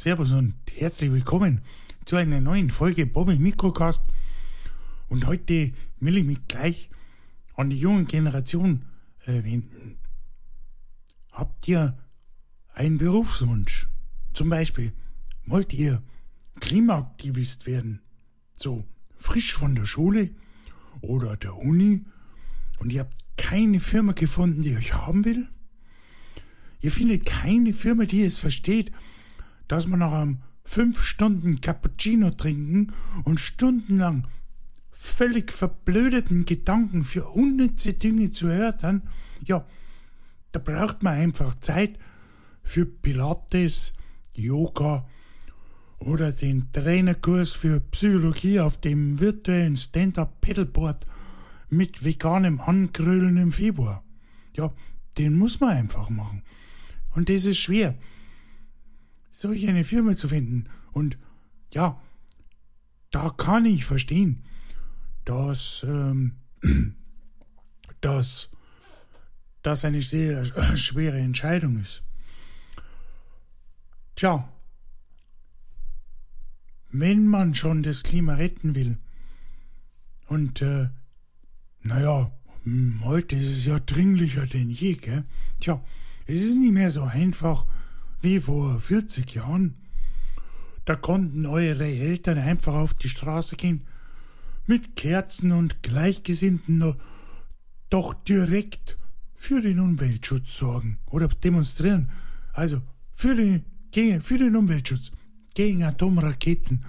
Servus und herzlich willkommen zu einer neuen Folge Bobby Mikrocast. Und heute will ich mich gleich an die junge Generation wenden. Habt ihr einen Berufswunsch? Zum Beispiel, wollt ihr Klimaaktivist werden? So frisch von der Schule oder der Uni und ihr habt keine Firma gefunden, die euch haben will? Ihr findet keine Firma, die es versteht, dass man nach einem fünf Stunden Cappuccino trinken und stundenlang völlig verblödeten Gedanken für unnütze Dinge zu erörtern, ja, da braucht man einfach Zeit für Pilates, Yoga oder den Trainerkurs für Psychologie auf dem virtuellen Stand-Up-Pedalboard mit veganem Angrölen im Februar. Ja, den muss man einfach machen. Und das ist schwer, solch eine Firma zu finden. Und ja, da kann ich verstehen, dass, ähm, dass das eine sehr schwere Entscheidung ist. Tja, wenn man schon das Klima retten will, und äh, naja, hm, heute ist es ja dringlicher denn je, gell? Tja, es ist nicht mehr so einfach wie vor 40 Jahren. Da konnten eure Eltern einfach auf die Straße gehen, mit Kerzen und Gleichgesinnten doch direkt für den Umweltschutz sorgen oder demonstrieren. Also für den, gegen, für den Umweltschutz, gegen Atomraketen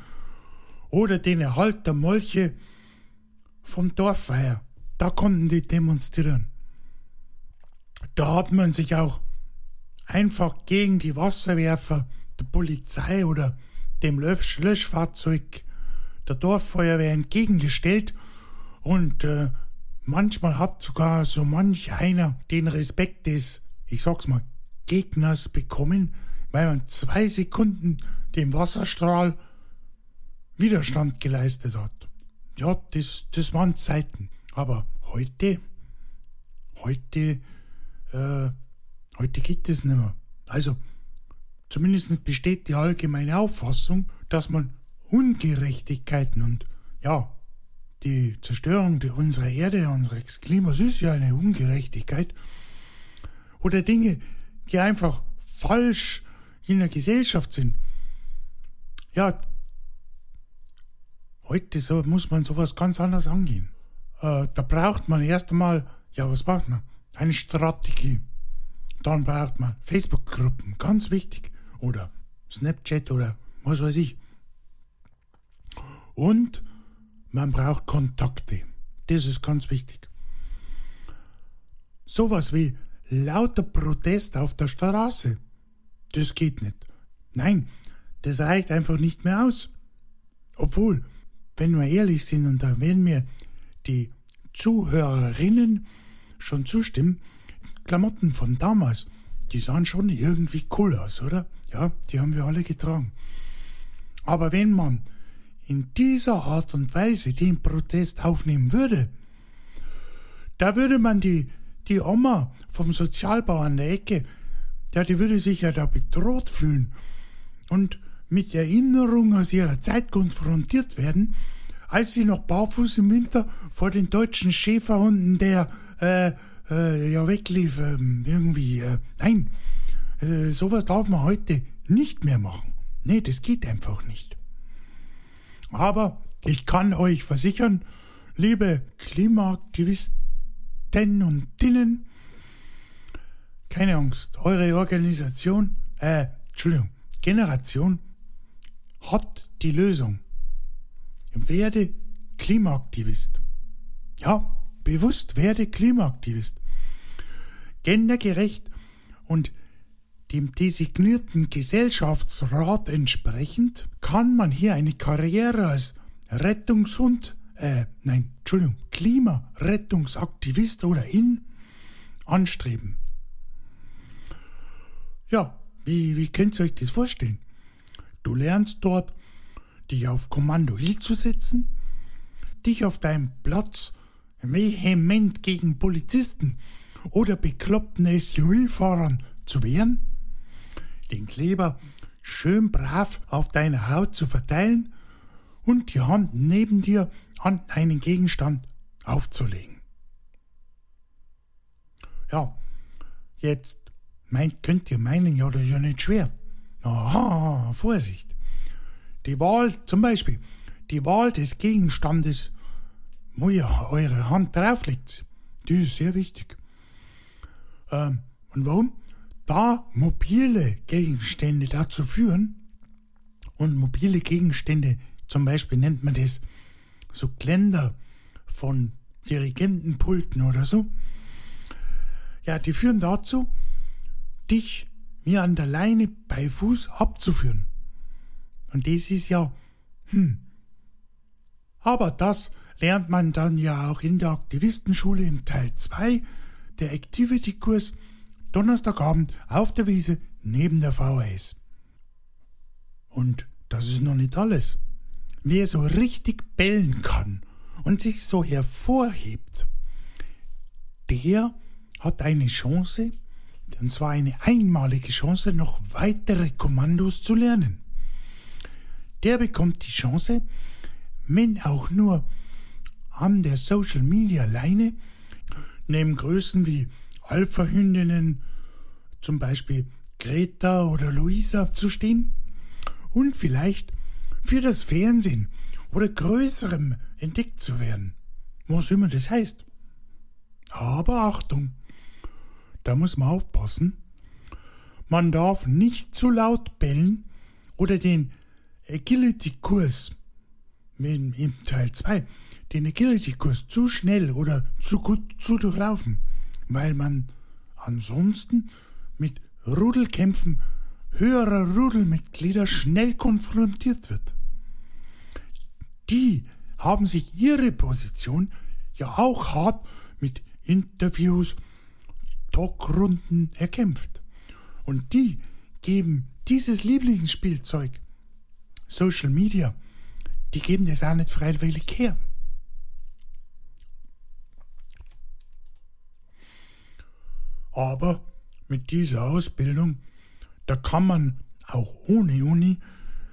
oder den Erhalt der Molche vom Dorffeier. Da konnten die demonstrieren. Da hat man sich auch einfach gegen die Wasserwerfer der Polizei oder dem Löschfahrzeug der Dorffeuerwehr entgegengestellt und äh, manchmal hat sogar so manch einer den Respekt des, ich sag's mal, Gegners bekommen, weil man zwei Sekunden dem Wasserstrahl Widerstand geleistet hat. Ja, das, das waren Zeiten. Aber heute, heute, äh, heute geht es nicht mehr. Also, zumindest besteht die allgemeine Auffassung, dass man Ungerechtigkeiten und, ja, die Zerstörung unserer Erde, unseres Klimas ist ja eine Ungerechtigkeit. Oder Dinge, die einfach falsch in der Gesellschaft sind. Ja, heute so, muss man sowas ganz anders angehen. Äh, da braucht man erst einmal, ja, was braucht man? Eine Strategie. Dann braucht man Facebook-Gruppen, ganz wichtig. Oder Snapchat oder was weiß ich. Und man braucht Kontakte. Das ist ganz wichtig. Sowas wie lauter Protest auf der Straße. Das geht nicht. Nein, das reicht einfach nicht mehr aus. Obwohl, wenn wir ehrlich sind, und da werden mir die Zuhörerinnen schon zustimmen, Klamotten von damals, die sahen schon irgendwie cool aus, oder? Ja, die haben wir alle getragen. Aber wenn man in dieser Art und Weise den Protest aufnehmen würde, da würde man die, die Oma vom Sozialbau an der Ecke, ja, die würde sich ja da bedroht fühlen und mit Erinnerungen aus ihrer Zeit konfrontiert werden, als sie noch barfuß im Winter vor den deutschen Schäferhunden der, äh, äh, ja, weglief, äh, irgendwie, äh, nein, äh, sowas darf man heute nicht mehr machen. Nee, das geht einfach nicht. Aber ich kann euch versichern, liebe Klimaaktivisten und Dinnen, keine Angst, eure Organisation, äh, Entschuldigung, Generation hat die Lösung. Werde Klimaaktivist. Ja, bewusst werde Klimaaktivist. Gendergerecht und dem designierten Gesellschaftsrat entsprechend kann man hier eine Karriere als Rettungshund, äh, nein, Entschuldigung, Klimarettungsaktivist oder in anstreben. Ja, wie, wie könnt ihr euch das vorstellen? Du lernst dort, dich auf Kommando hinzusetzen, dich auf deinem Platz vehement gegen Polizisten oder bekloppten SUV-Fahrern zu wehren, den Kleber schön brav auf deiner Haut zu verteilen und die Hand neben dir an einen Gegenstand aufzulegen. Ja, jetzt meint, könnt ihr meinen, ja, das ist ja nicht schwer. Aha, Vorsicht. Die Wahl, zum Beispiel, die Wahl des Gegenstandes, wo ihr eure Hand drauflegt, die ist sehr wichtig. Ähm, und warum? Da mobile Gegenstände dazu führen, und mobile Gegenstände, zum Beispiel nennt man das so Gländer von Dirigentenpulten oder so, ja, die führen dazu, dich mir an der Leine bei Fuß abzuführen. Und das ist ja, hm. Aber das lernt man dann ja auch in der Aktivistenschule im Teil 2, der Activity-Kurs, Donnerstagabend auf der Wiese neben der VHS. Und das ist noch nicht alles. Wer so richtig bellen kann und sich so hervorhebt, der hat eine Chance, und zwar eine einmalige Chance, noch weitere Kommandos zu lernen. Der bekommt die Chance, wenn auch nur an der Social Media Leine, neben Größen wie Alpha-Hündinnen, zum Beispiel Greta oder Luisa zu stehen und vielleicht für das Fernsehen oder Größerem entdeckt zu werden, was immer das heißt. Aber Achtung, da muss man aufpassen. Man darf nicht zu laut bellen oder den Agility-Kurs im Teil 2, den Agility-Kurs zu schnell oder zu gut zu durchlaufen, weil man ansonsten mit Rudelkämpfen höherer Rudelmitglieder schnell konfrontiert wird. Die haben sich ihre Position ja auch hart mit Interviews Talkrunden erkämpft. Und die geben dieses Lieblingsspielzeug, Social Media, die geben das auch nicht freiwillig her. Aber mit dieser Ausbildung, da kann man auch ohne Uni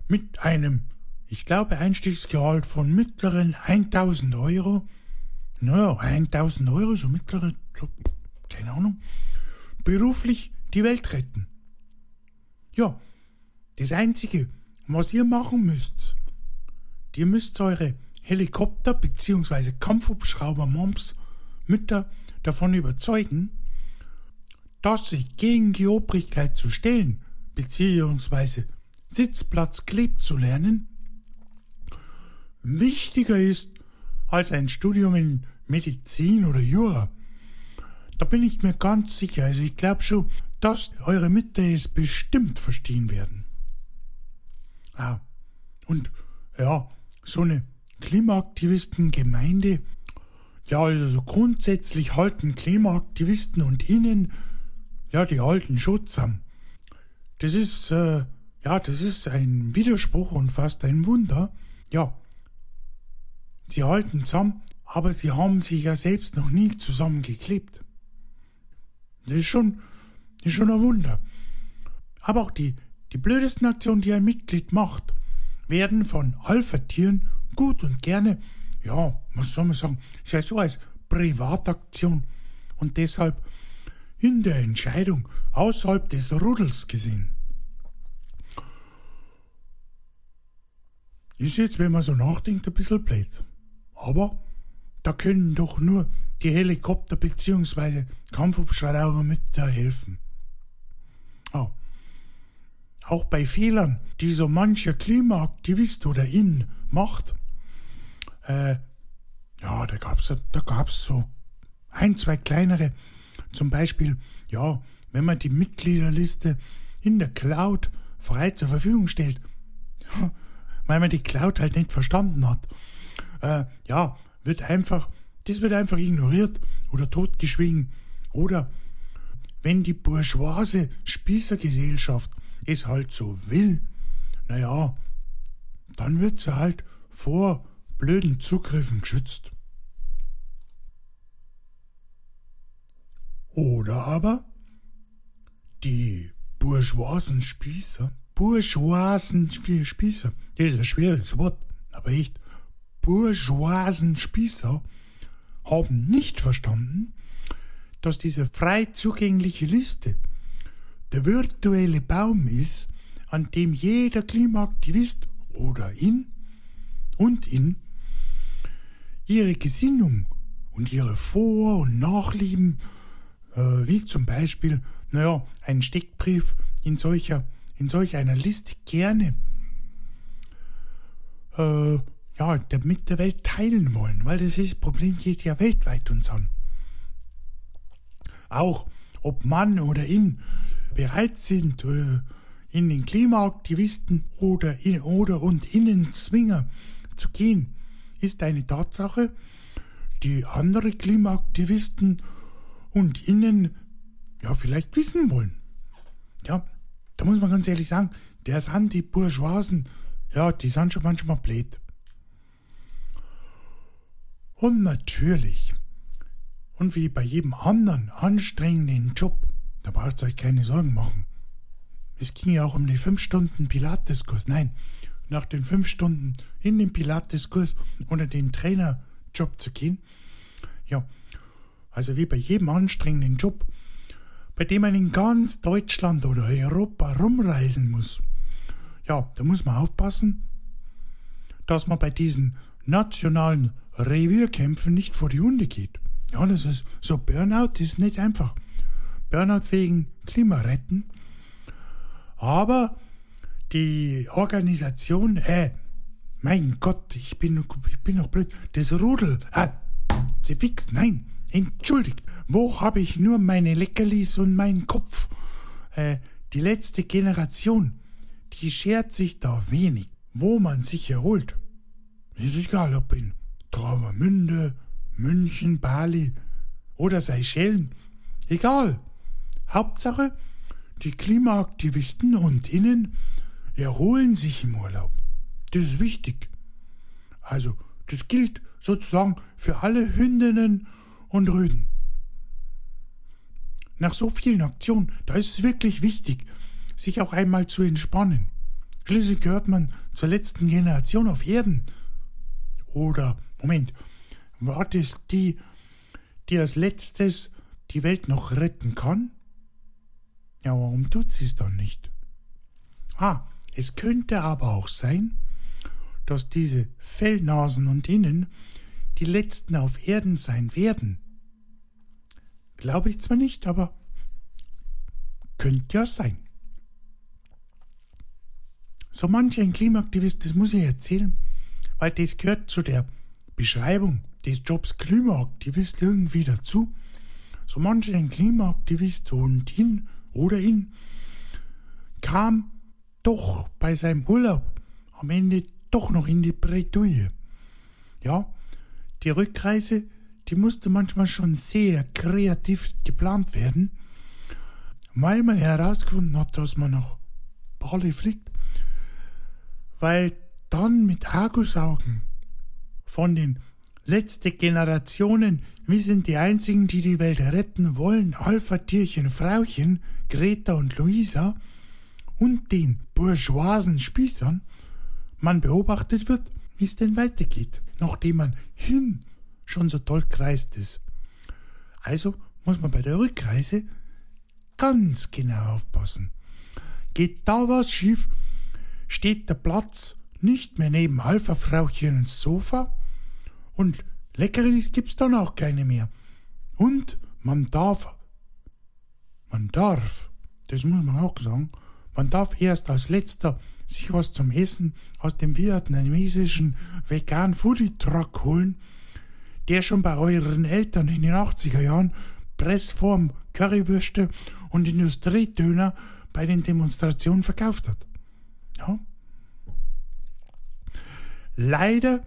mit einem, ich glaube, Einstiegsgehalt von mittleren 1000 Euro, naja, 1000 Euro, so mittlere, so keine Ahnung, beruflich die Welt retten. Ja, das Einzige, was ihr machen müsst, ihr müsst eure Helikopter bzw. Kampfhubschrauber Moms Mütter davon überzeugen, dass sich gegen die Obrigkeit zu stellen bzw. Sitzplatz klebt zu lernen, wichtiger ist als ein Studium in Medizin oder Jura. Da bin ich mir ganz sicher. Also ich glaube schon, dass eure Mütter es bestimmt verstehen werden. Ah, und ja, so eine Klimaaktivistengemeinde, ja, also so grundsätzlich halten Klimaaktivisten und ihnen, ja, die halten Schutz zusammen. Das ist, äh, ja, das ist ein Widerspruch und fast ein Wunder. Ja, sie halten zusammen, aber sie haben sich ja selbst noch nie zusammengeklebt. Das ist schon, das ist schon ein Wunder. Aber auch die, die blödesten Aktionen, die ein Mitglied macht, werden von Alpha-Tieren gut und gerne, ja, was soll man sagen, ist so als Privataktion und deshalb in der Entscheidung außerhalb des Rudels gesehen. Ist jetzt, wenn man so nachdenkt, ein bisschen blöd. Aber da können doch nur die Helikopter bzw. Kampfhubschrauber mit da helfen. Oh. Auch bei Fehlern, die so mancher Klimaaktivist oder in macht, äh, ja, da gab's, da gab's so ein, zwei kleinere, zum Beispiel, ja, wenn man die Mitgliederliste in der Cloud frei zur Verfügung stellt, weil man die Cloud halt nicht verstanden hat, äh, ja, wird einfach das wird einfach ignoriert oder totgeschwiegen. Oder wenn die bourgeoise Spießergesellschaft es halt so will, naja, dann wird sie halt vor blöden Zugriffen geschützt. Oder aber die bourgeoisen Spießer, bourgeoisen Spießer, das ist ein schwieriges Wort, aber echt, bourgeoisen Spießer haben nicht verstanden, dass diese frei zugängliche Liste der virtuelle Baum ist, an dem jeder Klimaaktivist oder in und in ihre Gesinnung und ihre Vor- und Nachlieben, wie zum Beispiel, naja, einen Steckbrief in solcher, in solch einer Liste gerne, äh, ja, mit der Welt teilen wollen, weil das ist, Problem geht ja weltweit uns an. Auch ob Mann oder in bereit sind, äh, in den Klimaaktivisten oder in oder und Innenzwinger zu gehen, ist eine Tatsache, die andere Klimaaktivisten und Innen ja vielleicht wissen wollen. Ja, da muss man ganz ehrlich sagen, der sind die Bourgeoisen, ja, die sind schon manchmal blöd. Und natürlich, und wie bei jedem anderen anstrengenden Job, da braucht ihr euch keine Sorgen machen. Es ging ja auch um die fünf Stunden Pilateskurs. Nein, nach den fünf Stunden in den Pilateskurs oder den Trainerjob zu gehen. Ja, also wie bei jedem anstrengenden Job, bei dem man in ganz Deutschland oder Europa rumreisen muss. Ja, da muss man aufpassen, dass man bei diesen nationalen Revierkämpfen nicht vor die Hunde geht. Ja, das ist so Burnout ist nicht einfach. Burnout wegen Klimaretten. Aber die Organisation, äh, mein Gott, ich bin, ich bin noch blöd, das Rudel, ah, sie fix, nein, entschuldigt, wo habe ich nur meine Leckerlis und meinen Kopf? Äh, die letzte Generation, die schert sich da wenig, wo man sich erholt. Ist egal, ob in Travemünde, München, Bali oder Seychellen. Egal. Hauptsache, die Klimaaktivisten und Innen erholen sich im Urlaub. Das ist wichtig. Also, das gilt sozusagen für alle Hündinnen und Rüden. Nach so vielen Aktionen, da ist es wirklich wichtig, sich auch einmal zu entspannen. Schließlich gehört man zur letzten Generation auf Erden. Oder, Moment, war das die, die als letztes die Welt noch retten kann? Ja, warum tut sie es dann nicht? Ah, es könnte aber auch sein, dass diese Fellnasen und Innen die letzten auf Erden sein werden. Glaube ich zwar nicht, aber könnte ja sein. So manch ein Klimaaktivist, das muss ich erzählen, weil das gehört zu der Beschreibung des Jobs Klimaaktivist irgendwie dazu. So manch ein Klimaaktivist und ihn oder ihn kam doch bei seinem Urlaub am Ende doch noch in die Bretouille. Ja, die Rückreise, die musste manchmal schon sehr kreativ geplant werden, weil man herausgefunden hat, dass man nach Bali fliegt, weil dann mit Argusaugen von den letzten Generationen, wir sind die einzigen, die die Welt retten wollen, Alpha-Tierchen, Frauchen, Greta und Luisa, und den bourgeoisen Spießern man beobachtet wird, wie es denn weitergeht, nachdem man hin schon so toll kreist ist. Also muss man bei der Rückreise ganz genau aufpassen. Geht da was schief, steht der Platz nicht mehr neben Alpha-Frauchen ins Sofa und Leckeres gibt's dann auch keine mehr. Und man darf, man darf, das muss man auch sagen, man darf erst als letzter sich was zum Essen aus dem vietnamesischen vegan Foodie Truck holen, der schon bei euren Eltern in den 80er Jahren Pressform, Currywürste und Industriedöner bei den Demonstrationen verkauft hat. Ja. Leider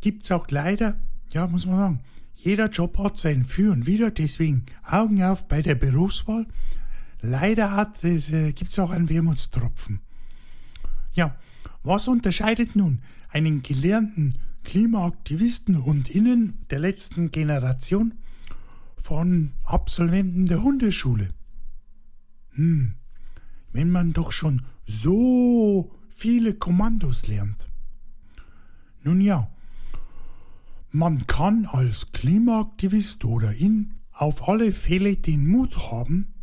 gibt's auch leider, ja, muss man sagen, jeder Job hat sein Für und Wider, deswegen Augen auf bei der Berufswahl. Leider hat es, äh, auch einen Wermutstropfen. Ja, was unterscheidet nun einen gelernten Klimaaktivisten und Innen der letzten Generation von Absolventen der Hundeschule? Hm, wenn man doch schon so viele Kommandos lernt? Nun ja, man kann als Klimaaktivist oder in auf alle Fälle den Mut haben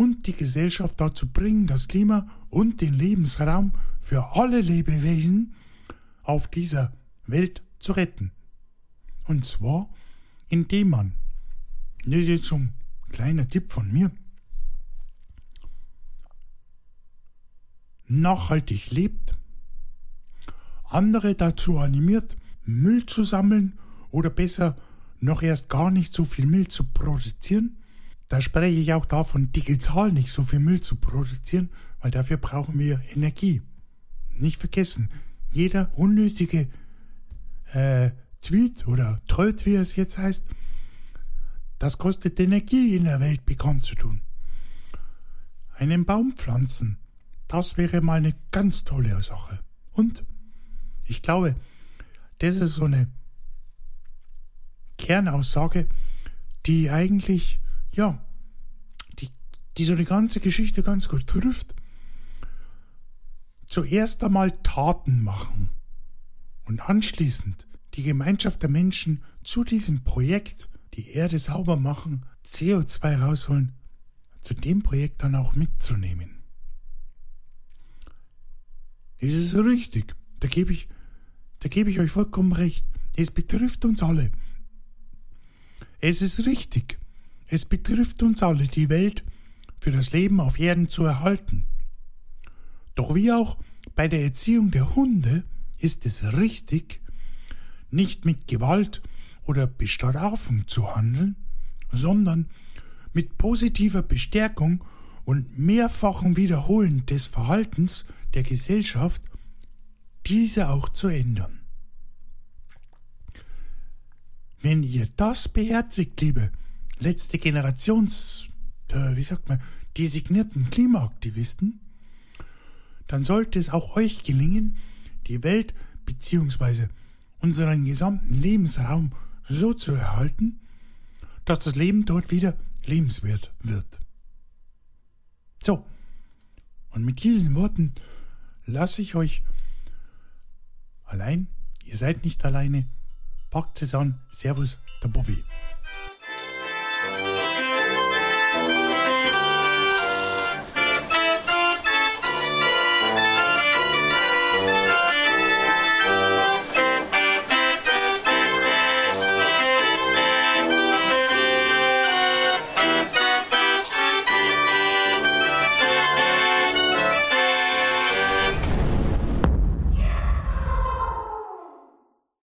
und die Gesellschaft dazu bringen, das Klima und den Lebensraum für alle Lebewesen auf dieser Welt zu retten. Und zwar, indem man, das ist jetzt so ein kleiner Tipp von mir, nachhaltig lebt, andere dazu animiert, Müll zu sammeln oder besser noch erst gar nicht so viel Müll zu produzieren. Da spreche ich auch davon, digital nicht so viel Müll zu produzieren, weil dafür brauchen wir Energie. Nicht vergessen, jeder unnötige äh, Tweet oder Tröd, wie es jetzt heißt, das kostet Energie in der Welt bekannt zu tun. Einen Baum pflanzen, das wäre mal eine ganz tolle Sache. Und ich glaube, das ist so eine Kernaussage, die eigentlich, ja, die, die so eine ganze Geschichte ganz gut trifft. Zuerst einmal Taten machen und anschließend die Gemeinschaft der Menschen zu diesem Projekt, die Erde sauber machen, CO2 rausholen, zu dem Projekt dann auch mitzunehmen. Das ist richtig. Da gebe ich, da gebe ich euch vollkommen recht. Es betrifft uns alle. Es ist richtig. Es betrifft uns alle, die Welt für das Leben auf Erden zu erhalten. Doch wie auch bei der Erziehung der Hunde ist es richtig, nicht mit Gewalt oder Bestrafung zu handeln, sondern mit positiver Bestärkung und mehrfachen Wiederholen des Verhaltens der Gesellschaft diese auch zu ändern. Wenn ihr das beherzigt, liebe letzte Generations, äh, wie sagt man, designierten Klimaaktivisten, dann sollte es auch euch gelingen, die Welt bzw. unseren gesamten Lebensraum so zu erhalten, dass das Leben dort wieder lebenswert wird. So, und mit diesen Worten lasse ich euch allein, ihr seid nicht alleine, Packt es an. Servus, der Bobby.